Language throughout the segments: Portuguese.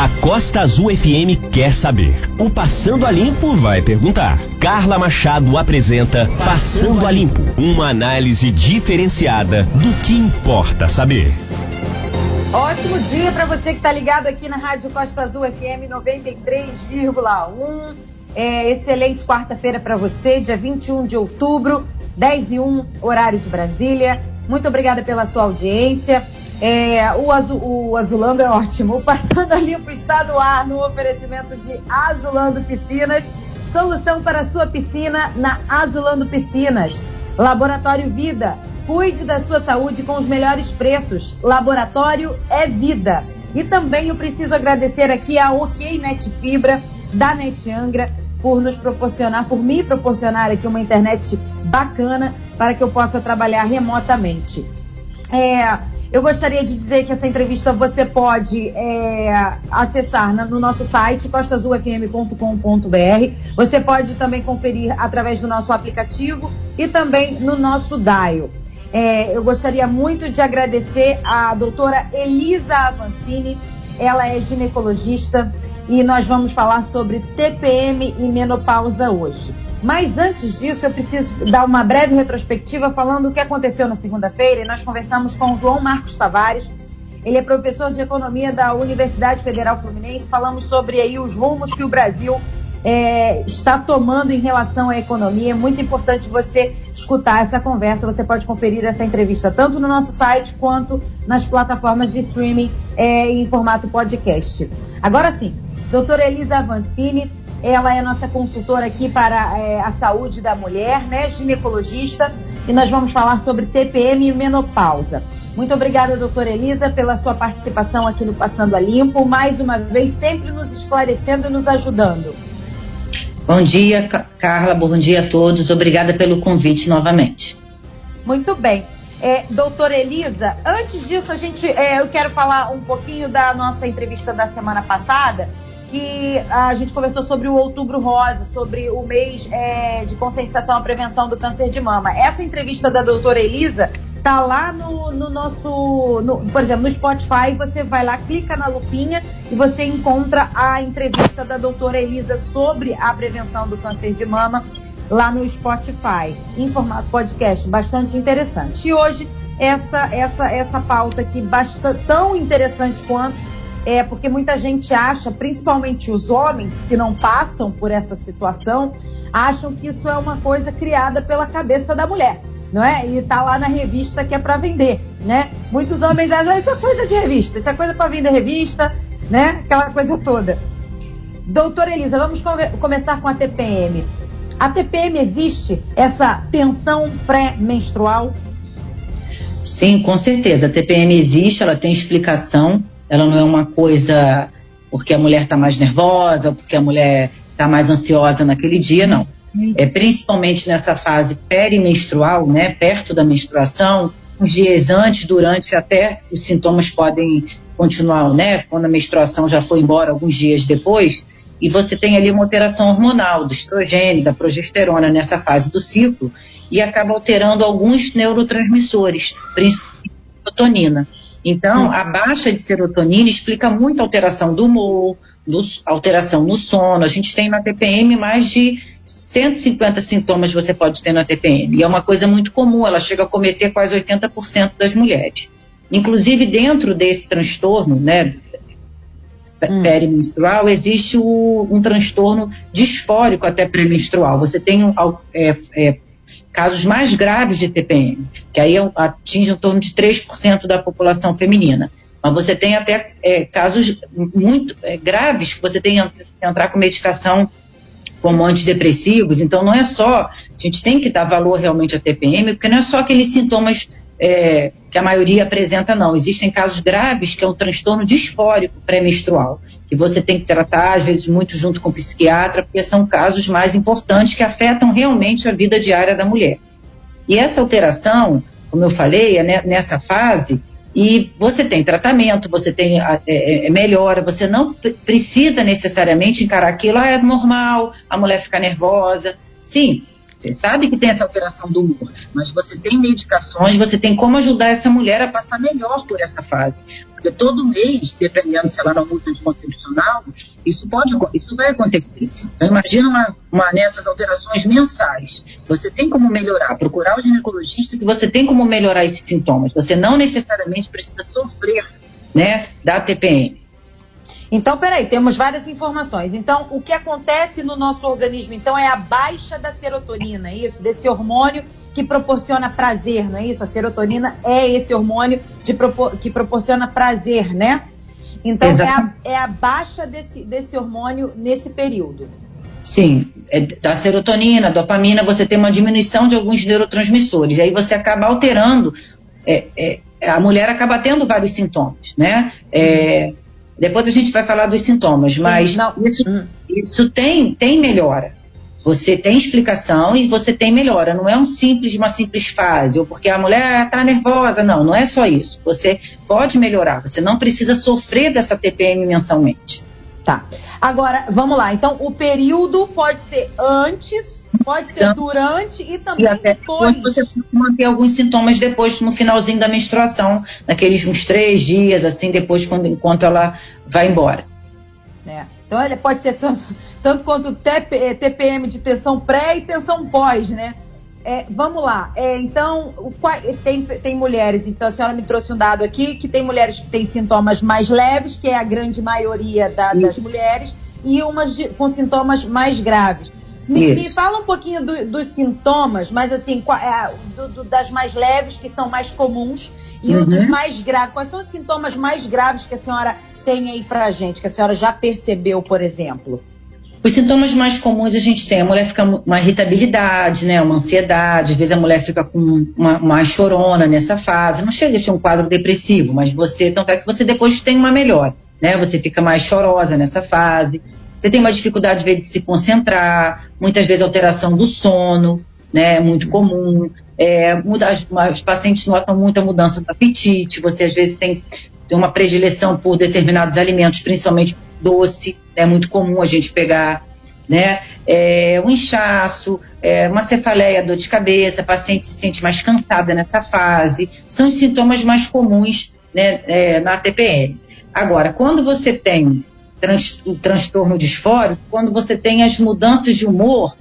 A Costa Azul FM quer saber. O Passando a Limpo vai perguntar. Carla Machado apresenta Passando a Limpo, uma análise diferenciada do que importa saber. Ótimo dia para você que está ligado aqui na Rádio Costa Azul FM 93,1. É, excelente quarta-feira para você, dia 21 de outubro, 10 e 1, horário de Brasília. Muito obrigada pela sua audiência. É, o, azul, o, Azulando é ótimo. Passando a Limpo está no ar no oferecimento de Azulando Piscinas. Solução para sua piscina na Azulando Piscinas. Laboratório Vida Cuide da sua saúde com os melhores preços. Laboratório é vida. E também eu preciso agradecer aqui a OK Net Fibra da Net Angra por nos proporcionar, por me proporcionar aqui uma internet bacana para que eu possa trabalhar remotamente. É, eu gostaria de dizer que essa entrevista você pode é, acessar no nosso site costazulfm.com.br. Você pode também conferir através do nosso aplicativo e também no nosso dial. É, eu gostaria muito de agradecer a doutora Elisa Avancini, ela é ginecologista e nós vamos falar sobre TPM e menopausa hoje. Mas antes disso, eu preciso dar uma breve retrospectiva falando o que aconteceu na segunda-feira e nós conversamos com o João Marcos Tavares. Ele é professor de economia da Universidade Federal Fluminense. Falamos sobre aí os rumos que o Brasil é, está tomando em relação à economia. É muito importante você escutar essa conversa. Você pode conferir essa entrevista tanto no nosso site quanto nas plataformas de streaming é, em formato podcast. Agora sim, doutora Elisa Avancini, ela é nossa consultora aqui para é, a saúde da mulher, né, ginecologista, e nós vamos falar sobre TPM e menopausa. Muito obrigada, doutora Elisa, pela sua participação aqui no Passando a Limpo, mais uma vez sempre nos esclarecendo e nos ajudando. Bom dia, Carla. Bom dia a todos. Obrigada pelo convite novamente. Muito bem. É, doutora Elisa, antes disso, a gente, é, eu quero falar um pouquinho da nossa entrevista da semana passada, que a gente conversou sobre o Outubro Rosa, sobre o mês é, de conscientização à prevenção do câncer de mama. Essa entrevista da doutora Elisa tá lá no, no nosso, no, por exemplo, no Spotify, você vai lá, clica na lupinha e você encontra a entrevista da doutora Elisa sobre a prevenção do câncer de mama lá no Spotify, em formato podcast, bastante interessante. E hoje essa essa essa pauta aqui bastante tão interessante quanto é porque muita gente acha, principalmente os homens que não passam por essa situação, acham que isso é uma coisa criada pela cabeça da mulher não é? E tá lá na revista que é para vender, né? Muitos homens acham, isso é coisa de revista, isso é coisa para vender revista, né? Aquela coisa toda. Doutora Elisa, vamos come começar com a TPM. A TPM existe essa tensão pré-menstrual? Sim, com certeza. A TPM existe, ela tem explicação. Ela não é uma coisa porque a mulher está mais nervosa, ou porque a mulher está mais ansiosa naquele dia, não. É, principalmente nessa fase perimenstrual, né, perto da menstruação, uns dias antes, durante, até os sintomas podem continuar, né, quando a menstruação já foi embora, alguns dias depois, e você tem ali uma alteração hormonal do estrogênio, da progesterona nessa fase do ciclo, e acaba alterando alguns neurotransmissores, principalmente a serotonina. Então, hum. a baixa de serotonina explica muito alteração do humor, do, alteração no sono. A gente tem na TPM mais de 150 sintomas você pode ter na TPM. E é uma coisa muito comum, ela chega a cometer quase 80% das mulheres. Inclusive, dentro desse transtorno, né, hum. perimenstrual, existe o, um transtorno disfórico até pré-menstrual. Você tem um, é, é, casos mais graves de TPM, que aí atinge em torno de 3% da população feminina. Mas você tem até é, casos muito é, graves que você tem que entrar com medicação como antidepressivos. Então, não é só. A gente tem que dar valor realmente à TPM, porque não é só aqueles sintomas é, que a maioria apresenta, não. Existem casos graves que é um transtorno disfórico pré-menstrual, que você tem que tratar, às vezes, muito junto com o psiquiatra, porque são casos mais importantes que afetam realmente a vida diária da mulher. E essa alteração, como eu falei, é nessa fase, e você tem tratamento, você tem é, é, é, melhora, você não precisa necessariamente encarar aquilo, ah, é normal, a mulher fica nervosa. Sim, Você sabe que tem essa alteração do humor, mas você tem medicações, você tem como ajudar essa mulher a passar melhor por essa fase. Porque todo mês, dependendo se ela não usa anticoncepcional, isso pode, isso vai acontecer. Então imagina uma, uma nessas alterações mensais. Você tem como melhorar, procurar o ginecologista que você tem como melhorar esses sintomas. Você não necessariamente precisa sofrer, né, da TPM. Então, peraí, temos várias informações. Então, o que acontece no nosso organismo, então, é a baixa da serotonina, é isso? Desse hormônio que proporciona prazer, não é isso? A serotonina é esse hormônio de, que proporciona prazer, né? Então, é a, é a, baixa desse, desse hormônio nesse período. Sim, é da serotonina, dopamina, você tem uma diminuição de alguns neurotransmissores. E aí você acaba alterando, é, é, a mulher acaba tendo vários sintomas, né? É, depois a gente vai falar dos sintomas, mas Sim, isso, hum. isso tem, tem melhora. Você tem explicação e você tem melhora. Não é um simples, uma simples fase, ou porque a mulher está nervosa. Não, não é só isso. Você pode melhorar. Você não precisa sofrer dessa TPM mensalmente. Tá. Agora, vamos lá. Então, o período pode ser antes Pode ser durante e também e até depois. Você pode manter alguns sintomas depois, no finalzinho da menstruação, naqueles uns três dias, assim, depois, quando, enquanto ela vai embora. É. Então, ele pode ser tanto, tanto quanto TP, TPM de tensão pré e tensão pós, né? É, vamos lá. É, então, o, tem, tem mulheres, então a senhora me trouxe um dado aqui, que tem mulheres que têm sintomas mais leves, que é a grande maioria da, das mulheres, e umas de, com sintomas mais graves. Me, me, fala um pouquinho do, dos sintomas, mas assim, é, do, do, das mais leves, que são mais comuns, e uhum. dos mais graves. Quais são os sintomas mais graves que a senhora tem aí pra gente, que a senhora já percebeu, por exemplo? Os sintomas mais comuns a gente tem, a mulher fica uma irritabilidade, né, uma ansiedade, às vezes a mulher fica com uma, uma chorona nessa fase, não chega a ser um quadro depressivo, mas você, tanto é que você depois tem uma melhora, né, você fica mais chorosa nessa fase, você tem uma dificuldade de se concentrar, muitas vezes alteração do sono, né? É muito comum. É, muda, os pacientes notam muita mudança do apetite, você às vezes tem, tem uma predileção por determinados alimentos, principalmente doce, é muito comum a gente pegar, né? É, um inchaço, é, uma cefaleia, dor de cabeça, a paciente se sente mais cansada nessa fase, são os sintomas mais comuns né, é, na TPM. Agora, quando você tem trans, o transtorno disfórico, quando você tem as mudanças de humor,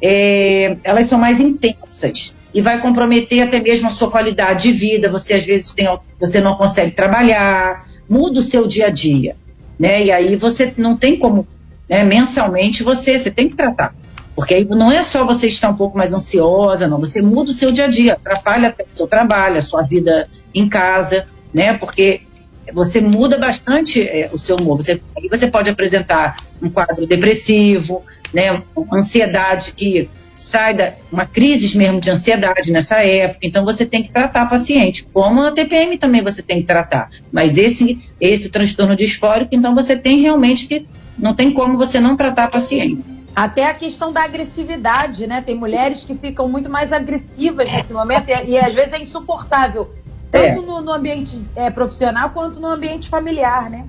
é, elas são mais intensas e vai comprometer até mesmo a sua qualidade de vida. Você às vezes tem, você não consegue trabalhar, muda o seu dia a dia, né? E aí você não tem como, né, mensalmente você, você tem que tratar. Porque aí não é só você estar um pouco mais ansiosa, não. Você muda o seu dia a dia, atrapalha até o seu trabalho, a sua vida em casa, né? Porque você muda bastante é, o seu humor. Você, aí você pode apresentar um quadro depressivo, né, ansiedade que sai da uma crise mesmo de ansiedade nessa época. Então você tem que tratar a paciente, como a TPM também você tem que tratar. Mas esse esse transtorno disfórico, então você tem realmente que não tem como você não tratar a paciente. Até a questão da agressividade, né? Tem mulheres que ficam muito mais agressivas nesse momento e, e às vezes é insuportável tanto é. no, no, ambiente é, profissional quanto no ambiente familiar, né?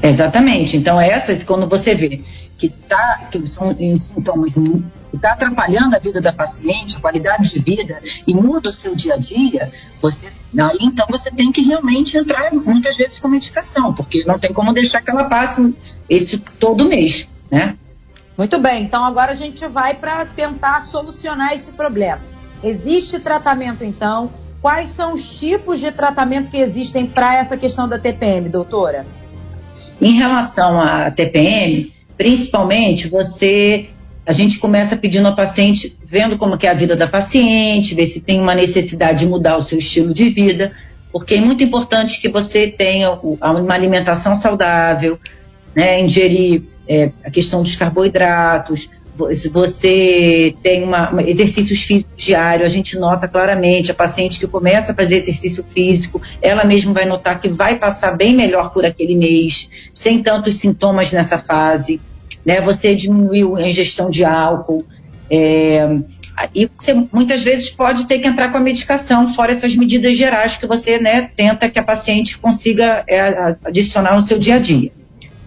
Exatamente. Então, essas, quando você vê que, tá, que são sintomas que está atrapalhando a vida da paciente, a qualidade de vida, e muda o seu dia a dia, você, aí, então você tem que realmente entrar muitas vezes com medicação, porque não tem como deixar que ela passe esse todo mês, né? Muito bem, então agora a gente vai para tentar solucionar esse problema. Existe tratamento, então, Quais são os tipos de tratamento que existem para essa questão da TPM, doutora? Em relação à TPM, principalmente você a gente começa pedindo ao paciente, vendo como é a vida da paciente, ver se tem uma necessidade de mudar o seu estilo de vida, porque é muito importante que você tenha uma alimentação saudável, né, ingerir é, a questão dos carboidratos, se você tem uma, uma, exercícios físicos diários, a gente nota claramente a paciente que começa a fazer exercício físico, ela mesma vai notar que vai passar bem melhor por aquele mês, sem tantos sintomas nessa fase. Né? Você diminuiu a ingestão de álcool. É, e você muitas vezes pode ter que entrar com a medicação, fora essas medidas gerais que você né, tenta que a paciente consiga é, adicionar no seu dia a dia.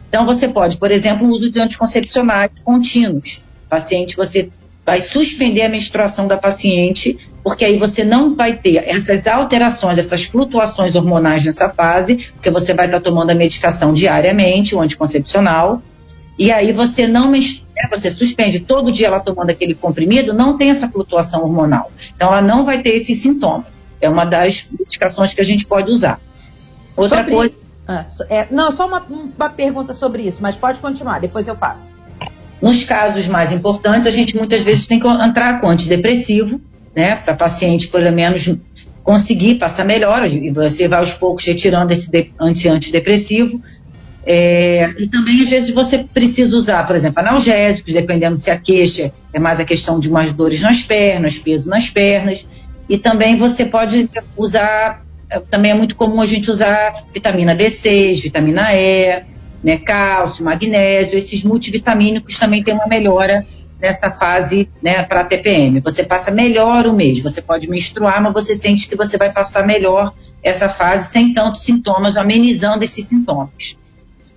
Então, você pode, por exemplo, o uso de anticoncepcionais contínuos paciente você vai suspender a menstruação da paciente, porque aí você não vai ter essas alterações, essas flutuações hormonais nessa fase, porque você vai estar tomando a medicação diariamente, o anticoncepcional, e aí você não menstrua, né, você suspende todo dia ela tomando aquele comprimido, não tem essa flutuação hormonal. Então ela não vai ter esses sintomas. É uma das medicações que a gente pode usar. Outra Sobre... coisa. Ah, é, não, só uma, uma pergunta sobre isso, mas pode continuar, depois eu passo. Nos casos mais importantes, a gente muitas vezes tem que entrar com antidepressivo, né, para paciente pelo menos conseguir passar melhor, e você vai aos poucos retirando esse anti antidepressivo. É, e também, às vezes, você precisa usar, por exemplo, analgésicos, dependendo se a queixa é mais a questão de umas dores nas pernas, peso nas pernas. E também você pode usar, é, também é muito comum a gente usar vitamina B6, vitamina E, né, cálcio, magnésio, esses multivitamínicos também tem uma melhora nessa fase né, para TPM. Você passa melhor o mês, você pode menstruar, mas você sente que você vai passar melhor essa fase sem tantos sintomas, amenizando esses sintomas.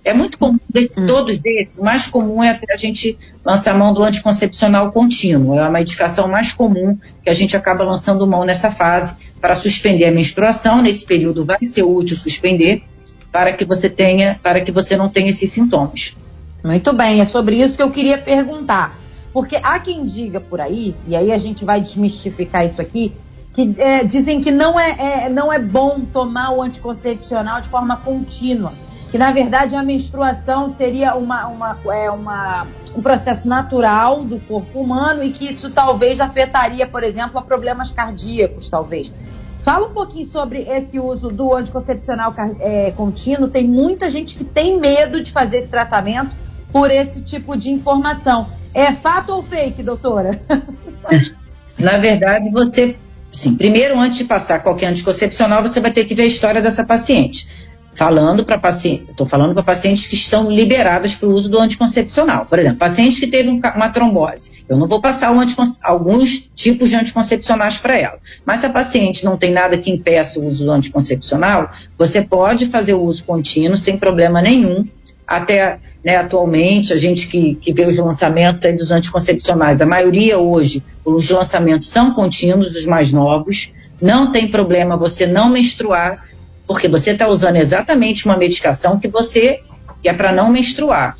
É muito comum desse, hum. todos esses, o mais comum é a gente lançar mão do anticoncepcional contínuo. É a medicação mais comum que a gente acaba lançando mão nessa fase para suspender a menstruação. Nesse período vai ser útil suspender para que você tenha, para que você não tenha esses sintomas. Muito bem, é sobre isso que eu queria perguntar. Porque há quem diga por aí, e aí a gente vai desmistificar isso aqui, que é, dizem que não é, é, não é bom tomar o anticoncepcional de forma contínua. Que na verdade a menstruação seria uma, uma, é, uma, um processo natural do corpo humano e que isso talvez afetaria, por exemplo, a problemas cardíacos, talvez. Fala um pouquinho sobre esse uso do anticoncepcional é, contínuo. Tem muita gente que tem medo de fazer esse tratamento por esse tipo de informação. É fato ou fake, doutora? Na verdade, você, sim, primeiro, antes de passar qualquer anticoncepcional, você vai ter que ver a história dessa paciente. Falando para paciente, estou falando para pacientes que estão liberadas para o uso do anticoncepcional. Por exemplo, paciente que teve um, uma trombose. Eu não vou passar um alguns tipos de anticoncepcionais para ela. Mas se a paciente não tem nada que impeça o uso do anticoncepcional, você pode fazer o uso contínuo sem problema nenhum até né, atualmente, a gente que, que vê os lançamentos dos anticoncepcionais, a maioria hoje, os lançamentos são contínuos, os mais novos. Não tem problema você não menstruar, porque você está usando exatamente uma medicação que você que é para não menstruar.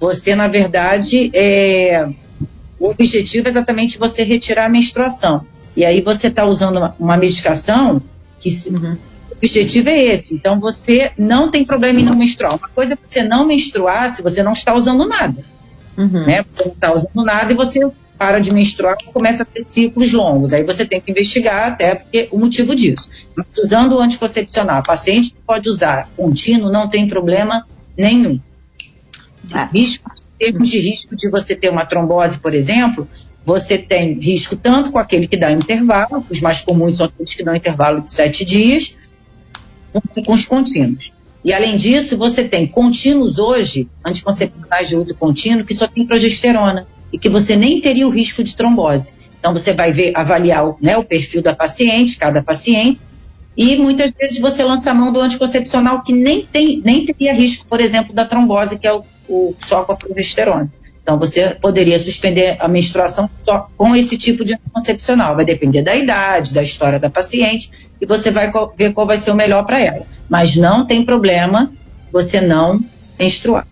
Você, na verdade, é, o objetivo é exatamente você retirar a menstruação. E aí você está usando uma, uma medicação que, uhum objetivo é esse. Então você não tem problema em não menstruar. Uma coisa é você não menstruar se você não está usando nada. Uhum. Né? Você não está usando nada e você para de menstruar e começa a ter ciclos longos. Aí você tem que investigar até porque, o motivo disso. Mas usando o anticoncepcional, paciente pode usar contínuo, não tem problema nenhum. Ah. Risco, em termos de risco de você ter uma trombose, por exemplo, você tem risco tanto com aquele que dá intervalo, os mais comuns são aqueles que dão intervalo de sete dias, com os contínuos. E além disso, você tem contínuos hoje, anticoncepcionais de uso contínuo, que só tem progesterona e que você nem teria o risco de trombose. Então você vai ver, avaliar né, o perfil da paciente, cada paciente, e muitas vezes você lança a mão do anticoncepcional que nem, tem, nem teria risco, por exemplo, da trombose, que é o, o só com a progesterona. Então, você poderia suspender a menstruação só com esse tipo de anticoncepcional. Vai depender da idade, da história da paciente, e você vai ver qual vai ser o melhor para ela. Mas não tem problema você não menstruar.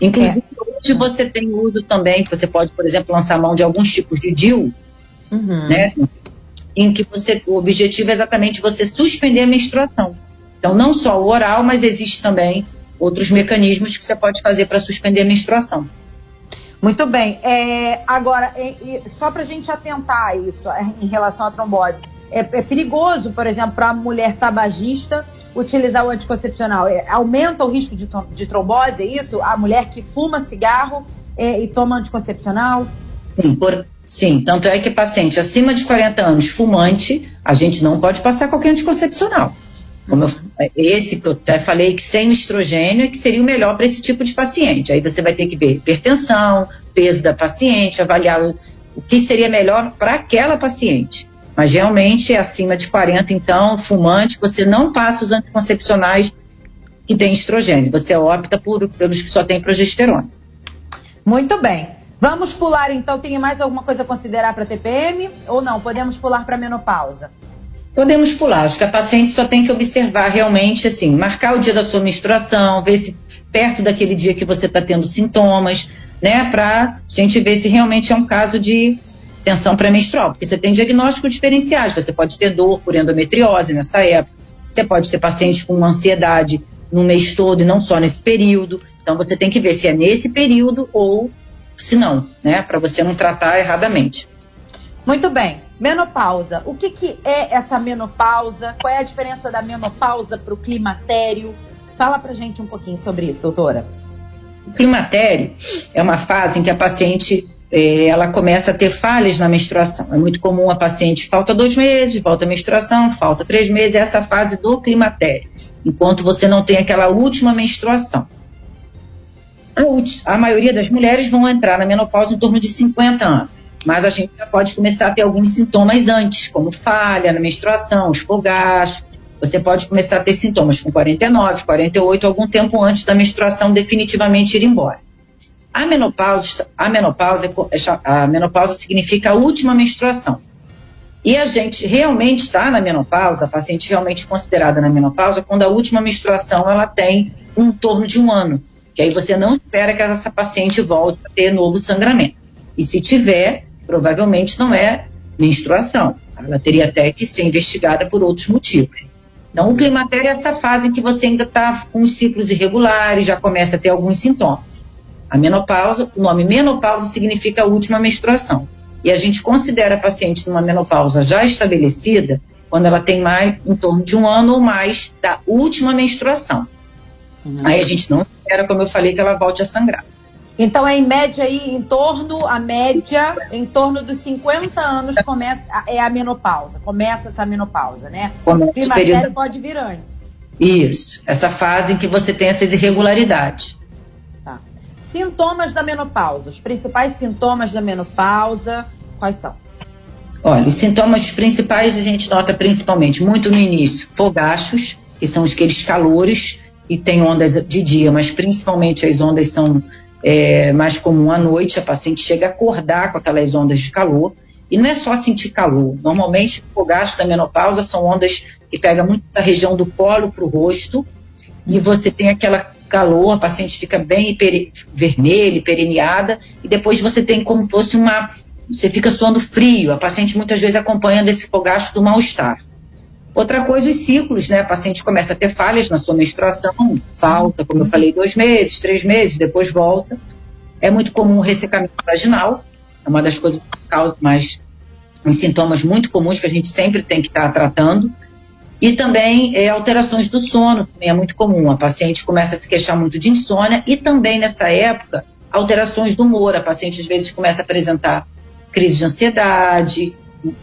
Inclusive. Hoje você tem uso também, que você pode, por exemplo, lançar mão de alguns tipos de DIU, uhum. né? Em que você, o objetivo é exatamente você suspender a menstruação. Então, não só o oral, mas existe também outros mecanismos que você pode fazer para suspender a menstruação. Muito bem. É, agora, é, é, só para a gente atentar a isso é, em relação à trombose. É, é perigoso, por exemplo, para a mulher tabagista utilizar o anticoncepcional. É, aumenta o risco de, de, trombose, é isso? A mulher que fuma cigarro e toma anticoncepcional? Sim, por, sim, tanto é que paciente acima de 40 anos fumante, a gente não pode passar qualquer anticoncepcional. Como eu, esse que eu até falei que sem estrogênio é que seria o melhor para esse tipo de paciente. Aí você vai ter que ver hipertensão, peso da paciente, avaliar o, o que seria melhor para aquela paciente. Mas realmente é acima de 40, então, fumante, você não passa os anticoncepcionais que têm estrogênio. Você opta por, pelos que só têm progesterona. Muito bem. Vamos pular então, tem mais alguma coisa a considerar para TPM ou não? Podemos pular para menopausa? Podemos pular, acho que a paciente só tem que observar realmente, assim, marcar o dia da sua menstruação, ver se perto daquele dia que você está tendo sintomas, né, para a gente ver se realmente é um caso de tensão pré-menstrual, porque você tem diagnósticos diferenciais, você pode ter dor por endometriose nessa época, você pode ter pacientes com ansiedade no mês todo e não só nesse período, então você tem que ver se é nesse período ou se não, né, para você não tratar erradamente. Muito bem. Menopausa. O que, que é essa menopausa? Qual é a diferença da menopausa para o climatério? Fala pra gente um pouquinho sobre isso, doutora. O climatério é uma fase em que a paciente eh, ela começa a ter falhas na menstruação. É muito comum a paciente falta dois meses, volta a menstruação, falta três meses, é essa fase do climatério, enquanto você não tem aquela última menstruação. A, a maioria das mulheres vão entrar na menopausa em torno de 50 anos mas a gente já pode começar a ter alguns sintomas antes, como falha na menstruação, os fogachos. Você pode começar a ter sintomas com 49, 48, algum tempo antes da menstruação definitivamente ir embora. A menopausa, a menopausa, a menopausa significa a última menstruação. E a gente realmente está na menopausa, a paciente realmente considerada na menopausa, quando a última menstruação ela tem um torno de um ano. Que aí você não espera que essa paciente volte a ter novo sangramento. E se tiver, provavelmente não é menstruação. Ela teria até que ser investigada por outros motivos. Então, o climatério é essa fase em que você ainda está com os ciclos irregulares, já começa a ter alguns sintomas. A menopausa, o nome menopausa significa a última menstruação. E a gente considera a paciente numa menopausa já estabelecida quando ela tem mais em torno de um ano ou mais da última menstruação. Uhum. Aí a gente não espera, como eu falei, que ela volte a sangrar. Então é em média aí, em torno, a média, em torno dos 50 anos começa, é a menopausa, começa essa menopausa, né? Começa o climatério período... pode vir antes. Isso, essa fase em que você tem essas irregularidades. Sintomas da menopausa, os principais sintomas da menopausa, quais são? Olha, os sintomas principais a gente nota principalmente muito no início, fogachos, que são aqueles calores que tem ondas de dia, mas principalmente as ondas são é, mais comum à noite, a paciente chega a acordar com aquelas ondas de calor. E não é só sentir calor. Normalmente, o gasto da menopausa são ondas que pegam muito essa região do colo para o rosto. E você tem aquela calor, a paciente fica bem vermelha, hiperemiada. E depois você tem como fosse uma. Você fica suando frio. A paciente muitas vezes acompanha desse fogacho do mal-estar. Outra coisa, os ciclos, né? A paciente começa a ter falhas na sua menstruação, falta, como eu falei, dois meses, três meses, depois volta. É muito comum o ressecamento vaginal, é uma das coisas mais, uns sintomas muito comuns que a gente sempre tem que estar tá tratando. E também é, alterações do sono, também é muito comum. A paciente começa a se queixar muito de insônia e também nessa época, alterações do humor. A paciente às vezes começa a apresentar crise de ansiedade,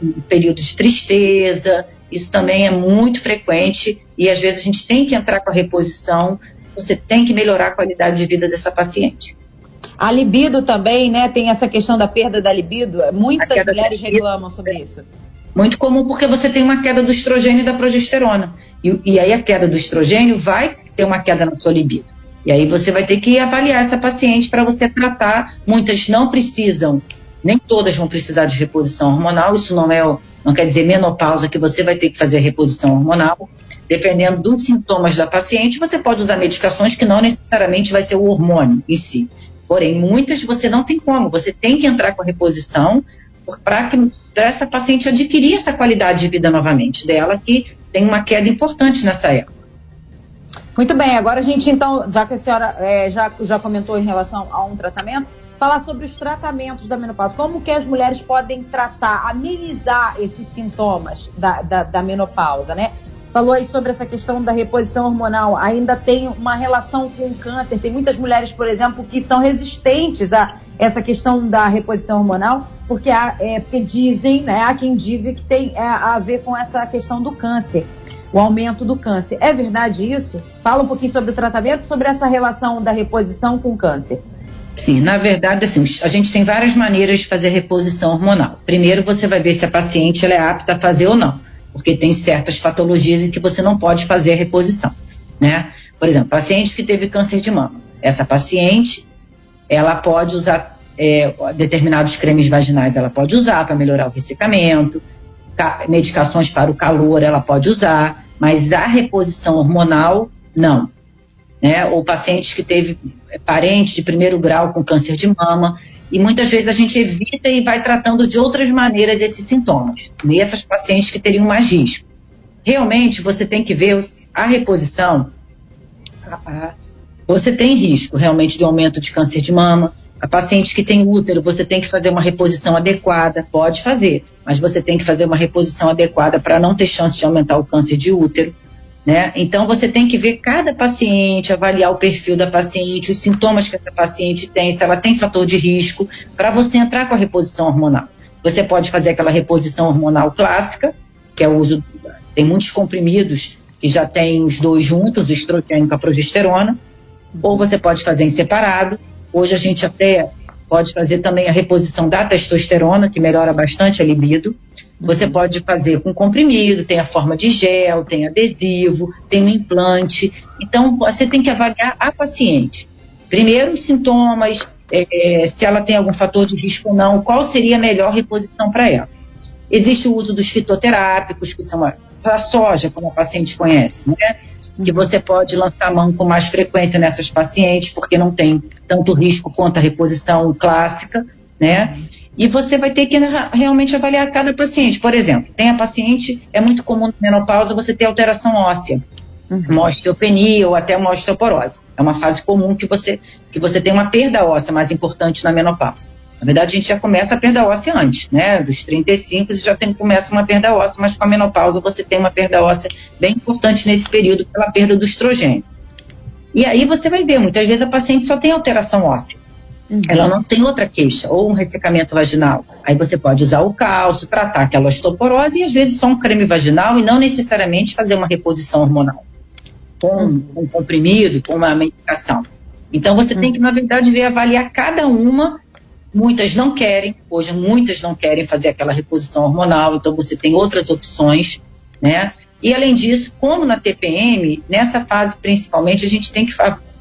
um período de tristeza, isso também é muito frequente e às vezes a gente tem que entrar com a reposição, você tem que melhorar a qualidade de vida dessa paciente. A libido também, né? Tem essa questão da perda da libido. Muitas mulheres reclamam sobre isso. Muito comum porque você tem uma queda do estrogênio e da progesterona. E, e aí a queda do estrogênio vai ter uma queda na sua libido. E aí você vai ter que avaliar essa paciente para você tratar. Muitas não precisam nem todas vão precisar de reposição hormonal, isso não é, não quer dizer menopausa que você vai ter que fazer reposição hormonal. Dependendo dos sintomas da paciente, você pode usar medicações que não necessariamente vai ser o hormônio em si. Porém, muitas você não tem como, você tem que entrar com a reposição para essa paciente adquirir essa qualidade de vida novamente dela, que tem uma queda importante nessa época. Muito bem, agora a gente então, já que a senhora é, já, já comentou em relação a um tratamento, falar sobre os tratamentos da menopausa. Como que as mulheres podem tratar, amenizar esses sintomas da, da, da menopausa, né? Falou aí sobre essa questão da reposição hormonal. Ainda tem uma relação com o câncer. Tem muitas mulheres, por exemplo, que são resistentes a essa questão da reposição hormonal, porque, há, é, porque dizem, né, há quem diga que tem é, a ver com essa questão do câncer, o aumento do câncer. É verdade isso? Fala um pouquinho sobre o tratamento, sobre essa relação da reposição com o câncer. Sim, na verdade, assim, a gente tem várias maneiras de fazer reposição hormonal. Primeiro, você vai ver se a paciente é apta a fazer ou não, porque tem certas patologias em que você não pode fazer a reposição, né? Por exemplo, paciente que teve câncer de mama. Essa paciente, ela pode usar é, determinados cremes vaginais ela pode usar para melhorar o ressecamento, medicações para o calor ela pode usar, mas a reposição hormonal, não. Né? Ou pacientes que teve é, parentes de primeiro grau com câncer de mama, e muitas vezes a gente evita e vai tratando de outras maneiras esses sintomas, nessas pacientes que teriam mais risco. Realmente, você tem que ver a reposição, você tem risco realmente de aumento de câncer de mama, a paciente que tem útero, você tem que fazer uma reposição adequada, pode fazer, mas você tem que fazer uma reposição adequada para não ter chance de aumentar o câncer de útero. Né? Então você tem que ver cada paciente, avaliar o perfil da paciente, os sintomas que essa paciente tem, se ela tem fator de risco, para você entrar com a reposição hormonal. Você pode fazer aquela reposição hormonal clássica, que é o uso, tem muitos comprimidos que já tem os dois juntos, o estrogênio com a progesterona, ou você pode fazer em separado, Hoje a gente até pode fazer também a reposição da testosterona, que melhora bastante a libido. Você uhum. pode fazer com comprimido, tem a forma de gel, tem adesivo, tem um implante. Então, você tem que avaliar a paciente. Primeiro, os sintomas, é, se ela tem algum fator de risco ou não, qual seria a melhor reposição para ela. Existe o uso dos fitoterápicos, que são a, a soja, como a paciente conhece, né? que você pode lançar mão com mais frequência nessas pacientes, porque não tem tanto risco quanto a reposição clássica, né? E você vai ter que realmente avaliar cada paciente. Por exemplo, tem a paciente, é muito comum na menopausa você ter alteração óssea, uhum. uma osteopenia ou até uma osteoporose. É uma fase comum que você, que você tem uma perda óssea mais importante na menopausa. Na verdade, a gente já começa a perda óssea antes, né? Dos 35 você já tem, começa uma perda óssea, mas com a menopausa você tem uma perda óssea bem importante nesse período pela perda do estrogênio. E aí você vai ver, muitas vezes a paciente só tem alteração óssea. Uhum. Ela não tem outra queixa, ou um ressecamento vaginal. Aí você pode usar o cálcio, tratar aquela osteoporose e às vezes só um creme vaginal e não necessariamente fazer uma reposição hormonal. Com uhum. um comprimido, com uma medicação. Então você uhum. tem que, na verdade, ver, avaliar cada uma Muitas não querem, hoje muitas não querem fazer aquela reposição hormonal, então você tem outras opções, né? E além disso, como na TPM, nessa fase principalmente, a gente tem que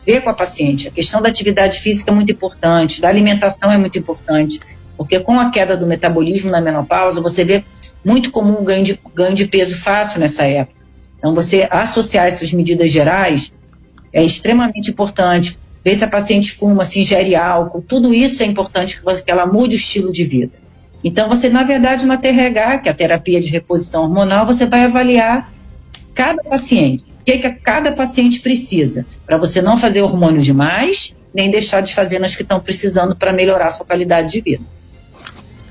ver com a paciente. A questão da atividade física é muito importante, da alimentação é muito importante, porque com a queda do metabolismo na menopausa, você vê muito comum ganho de, ganho de peso fácil nessa época. Então, você associar essas medidas gerais é extremamente importante ver se a paciente fuma, se ingere álcool, tudo isso é importante que, você, que ela mude o estilo de vida. Então, você, na verdade, na TRH, que é a terapia de reposição hormonal, você vai avaliar cada paciente, o que, que cada paciente precisa, para você não fazer hormônio demais, nem deixar de fazer nas que estão precisando para melhorar a sua qualidade de vida.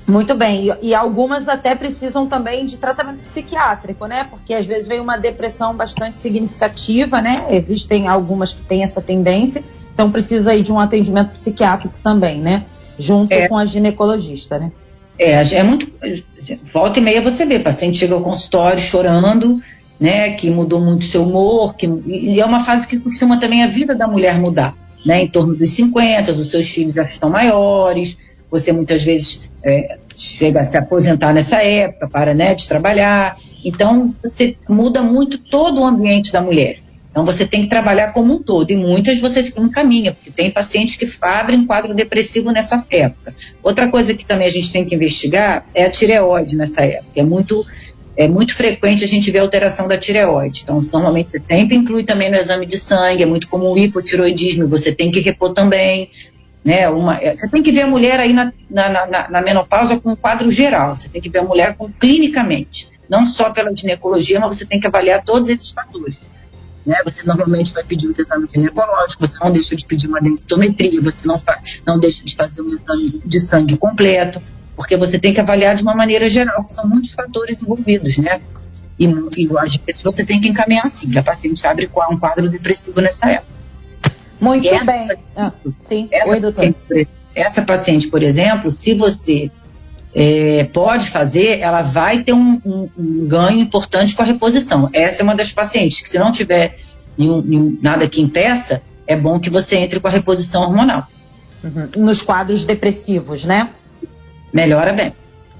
Muito bem, e, e, algumas até precisam também de tratamento psiquiátrico, né? Porque às vezes vem uma depressão bastante significativa, né? Existem algumas que têm essa tendência, então precisa aí de um atendimento psiquiátrico também, né? Junto é. com a ginecologista, né? É, é muito. Volta e meia você vê, paciente chega ao consultório chorando, né? Que mudou muito seu humor, que, e é uma fase que costuma também a vida da mulher mudar, né? Em torno dos 50, os seus filhos já estão maiores, você muitas vezes é, chega a se aposentar nessa época, para né, de trabalhar. Então, você muda muito todo o ambiente da mulher. Então você tem que trabalhar como um todo, e muitas você não caminha, porque tem pacientes que abrem quadro depressivo nessa época. Outra coisa que também a gente tem que investigar é a tireoide nessa época. É muito, é muito frequente a gente ver alteração da tireoide. Então, normalmente você sempre inclui também no exame de sangue, é muito comum o hipotiroidismo, você tem que repor também. Né, uma, é, você tem que ver a mulher aí na, na, na, na menopausa com um quadro geral, você tem que ver a mulher com, clinicamente, não só pela ginecologia, mas você tem que avaliar todos esses fatores. Né? Você normalmente vai pedir os exames ginecológicos, você não deixa de pedir uma densitometria, você não, faz, não deixa de fazer um exame de sangue completo, porque você tem que avaliar de uma maneira geral, que são muitos fatores envolvidos, né? E, e às vezes você tem que encaminhar assim, que a paciente abre um quadro depressivo nessa época. Muito bem. Ah, sim. Essa, Oi, doutor. Paciente, essa paciente, por exemplo, se você é, pode fazer, ela vai ter um, um, um, ganho importante com a reposição. Essa é uma das pacientes que, se não tiver nenhum, nenhum, nada que impeça, é bom que você entre com a reposição hormonal. Uhum. Nos quadros depressivos, né? Melhora bem.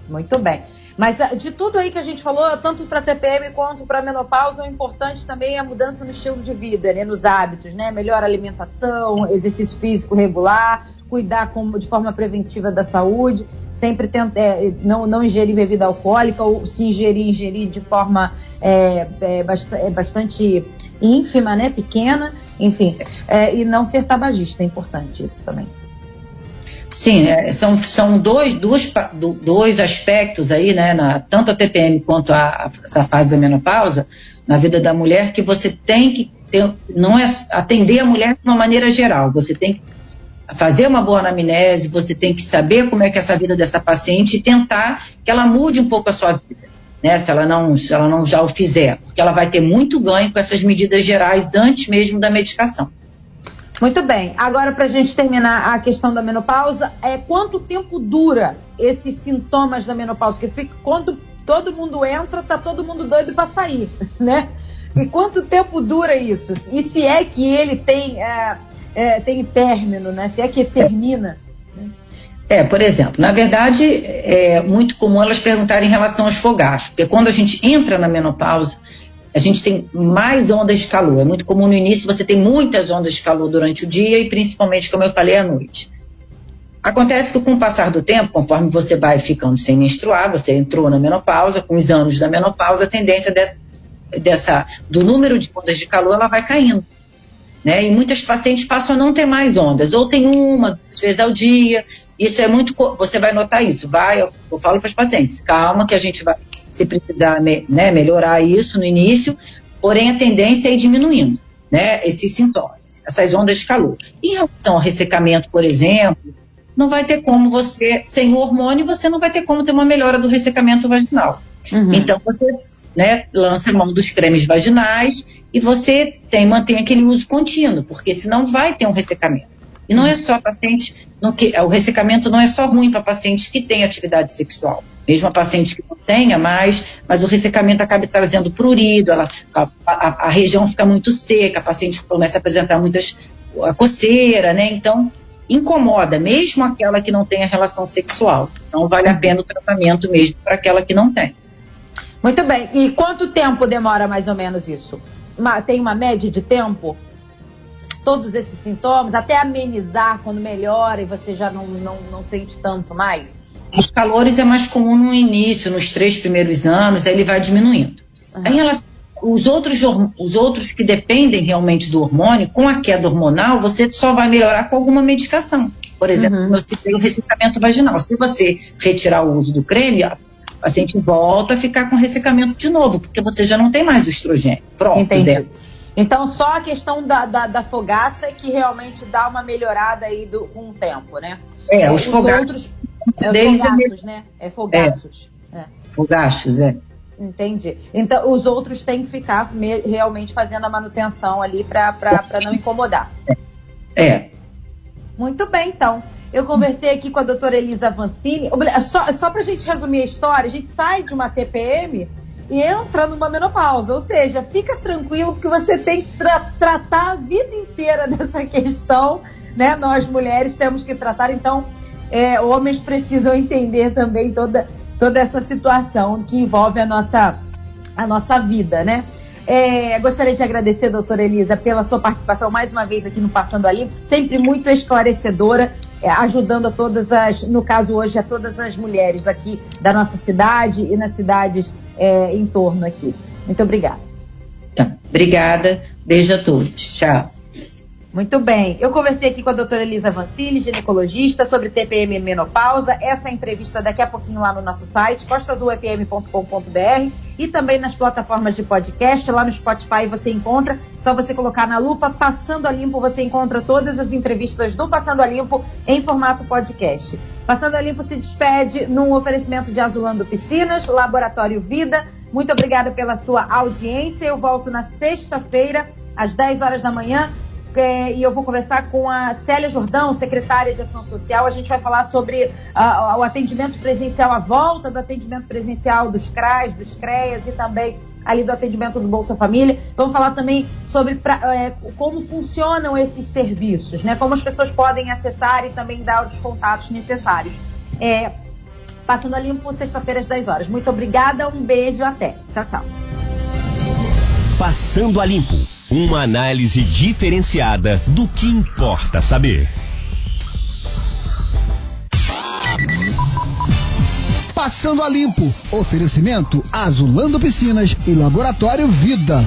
Muito bem. Mas ah, de tudo aí que a gente falou, tanto para TPM quanto para menopausa, o importante também é a mudança no estilo de vida, né, nos hábitos, né? Melhor alimentação, exercício físico regular, cuidar com, de forma preventiva da saúde, sempre tentar, é, não, não ingerir bebida alcoólica ou se ingerir, ingerir de forma é, é, é bastante ínfima, né, pequena, enfim, é, e não ser tabagista, é importante isso também. Sim, é, são, são dois, dois, dois aspectos aí, né, na, tanto a TPM quanto a, essa fase da menopausa, na vida da mulher, que você tem que ter, não é atender a mulher de uma maneira geral, você tem que fazer uma boa anamnese, você tem que saber como é que é essa vida dessa paciente e tentar que ela mude um pouco a sua vida, né, se ela não, se ela não já o fizer, porque ela vai ter muito ganho com essas medidas gerais antes mesmo da medicação. Muito bem. Agora, para a gente terminar a questão da menopausa, é quanto tempo dura esses sintomas da menopausa? Porque fica, quando todo mundo entra, tá todo mundo doido para sair, né? E quanto tempo dura isso? E se é que ele tem, é, é, tem término, né? Se é que termina? É, por exemplo, na verdade, é muito comum elas perguntarem em relação aos fogachos, porque quando a gente entra na menopausa, a gente tem mais ondas de calor. É muito comum no início você tem muitas ondas de calor durante o dia e principalmente, como eu falei, à noite. Acontece que com o passar do tempo, conforme você vai ficando sem menstruar, você entrou na menopausa, com os anos da menopausa, a tendência de, dessa, do número de ondas de calor ela vai caindo. Né? E muitas pacientes passam a não ter mais ondas, ou tem uma, duas vezes ao dia. Isso é muito. Você vai notar isso. Vai, eu, eu falo para os pacientes, calma, que a gente vai se precisar né, melhorar isso no início, porém a tendência é ir diminuindo né, esses sintomas, essas ondas de calor. Em relação ao ressecamento, por exemplo, não vai ter como você, sem o hormônio, você não vai ter como ter uma melhora do ressecamento vaginal. Uhum. Então você né, lança mão dos cremes vaginais e você tem, mantém aquele uso contínuo, porque senão vai ter um ressecamento. E não é só paciente, que, o ressecamento não é só ruim para pacientes que têm atividade sexual. Mesmo a paciente que não tenha mais, mas o ressecamento acaba trazendo prurido, ela, a, a, a, região fica muito seca, a paciente começa a apresentar muitas a coceira, né? Então, incomoda, mesmo aquela que não tem a relação sexual. Então, vale a pena o tratamento mesmo para aquela que não tem. Muito bem. E quanto tempo demora mais ou menos isso? Tem uma média de tempo? todos esses sintomas, até amenizar quando melhora e você já não, não, não sente tanto mais? Os calores é mais comum no início, nos três primeiros anos, aí ele vai diminuindo. Uhum. Em relação os outros, os outros que dependem realmente do hormônio, com a queda hormonal, você só vai melhorar com alguma medicação. Por exemplo, uhum. eu citei o ressecamento vaginal. Se você retirar o uso do creme, a paciente volta a ficar com ressecamento de novo, porque você já não tem mais o estrogênio. Pronto. Entendi. Então, só a questão da, da, da, fogaça é que realmente dá uma melhorada aí do, com o tempo, né? É, os, os fogaços. Outros, é, fogaços, é, né? É fogaços. É. é. Fogachos, é. Entendi. Então, os outros têm que ficar me, realmente fazendo a manutenção ali para não incomodar. É. é. Muito bem, então. Eu conversei aqui com a doutora Elisa Vancini. Só, só para a gente resumir a história, a gente sai de uma TPM e entra numa menopausa. Ou seja, fica tranquilo porque você tem que tra tratar a vida inteira dessa questão, né? Nós mulheres temos que tratar, então é, homens precisam entender também toda, toda essa situação que envolve a nossa, a nossa vida, né? É, gostaria de agradecer, doutora Elisa, pela sua participação mais uma vez aqui no Passando a Limpo, sempre muito esclarecedora, é, ajudando a todas as, no caso hoje, a todas as mulheres aqui da nossa cidade e nas cidades é, em torno aqui. Muito obrigada. Tá, obrigada, beijo a todos, tchau. Muito bem. Eu conversei aqui com a doutora Elisa Vancini, ginecologista, sobre TPM e menopausa. Essa entrevista daqui a pouquinho lá no nosso site, costasufm.com.br e também nas plataformas de podcast. Lá no Spotify você encontra, só você colocar na lupa Passando a Limpo, você encontra todas as entrevistas do Passando a Limpo em formato podcast. Passando a Limpo se despede num oferecimento de Azulando Piscinas, Laboratório Vida. Muito obrigada pela sua audiência. Eu volto na sexta-feira, às 10 horas da manhã é, e eu vou conversar com a Célia Jordão, secretária de Ação Social. A gente vai falar sobre uh, o atendimento presencial, a volta do atendimento presencial dos CRAs, dos CREAS e também ali do atendimento do Bolsa Família. Vamos falar também sobre pra, é, como funcionam esses serviços, né? Como as pessoas podem acessar e também dar os contatos necessários. É, passando a limpo sexta-feira às 10 horas. Muito obrigada, um beijo, até. Tchau, tchau. Passando a limpo uma análise diferenciada do que importa saber. Passando a limpo. Oferecimento Azulando Piscinas e Laboratório Vida.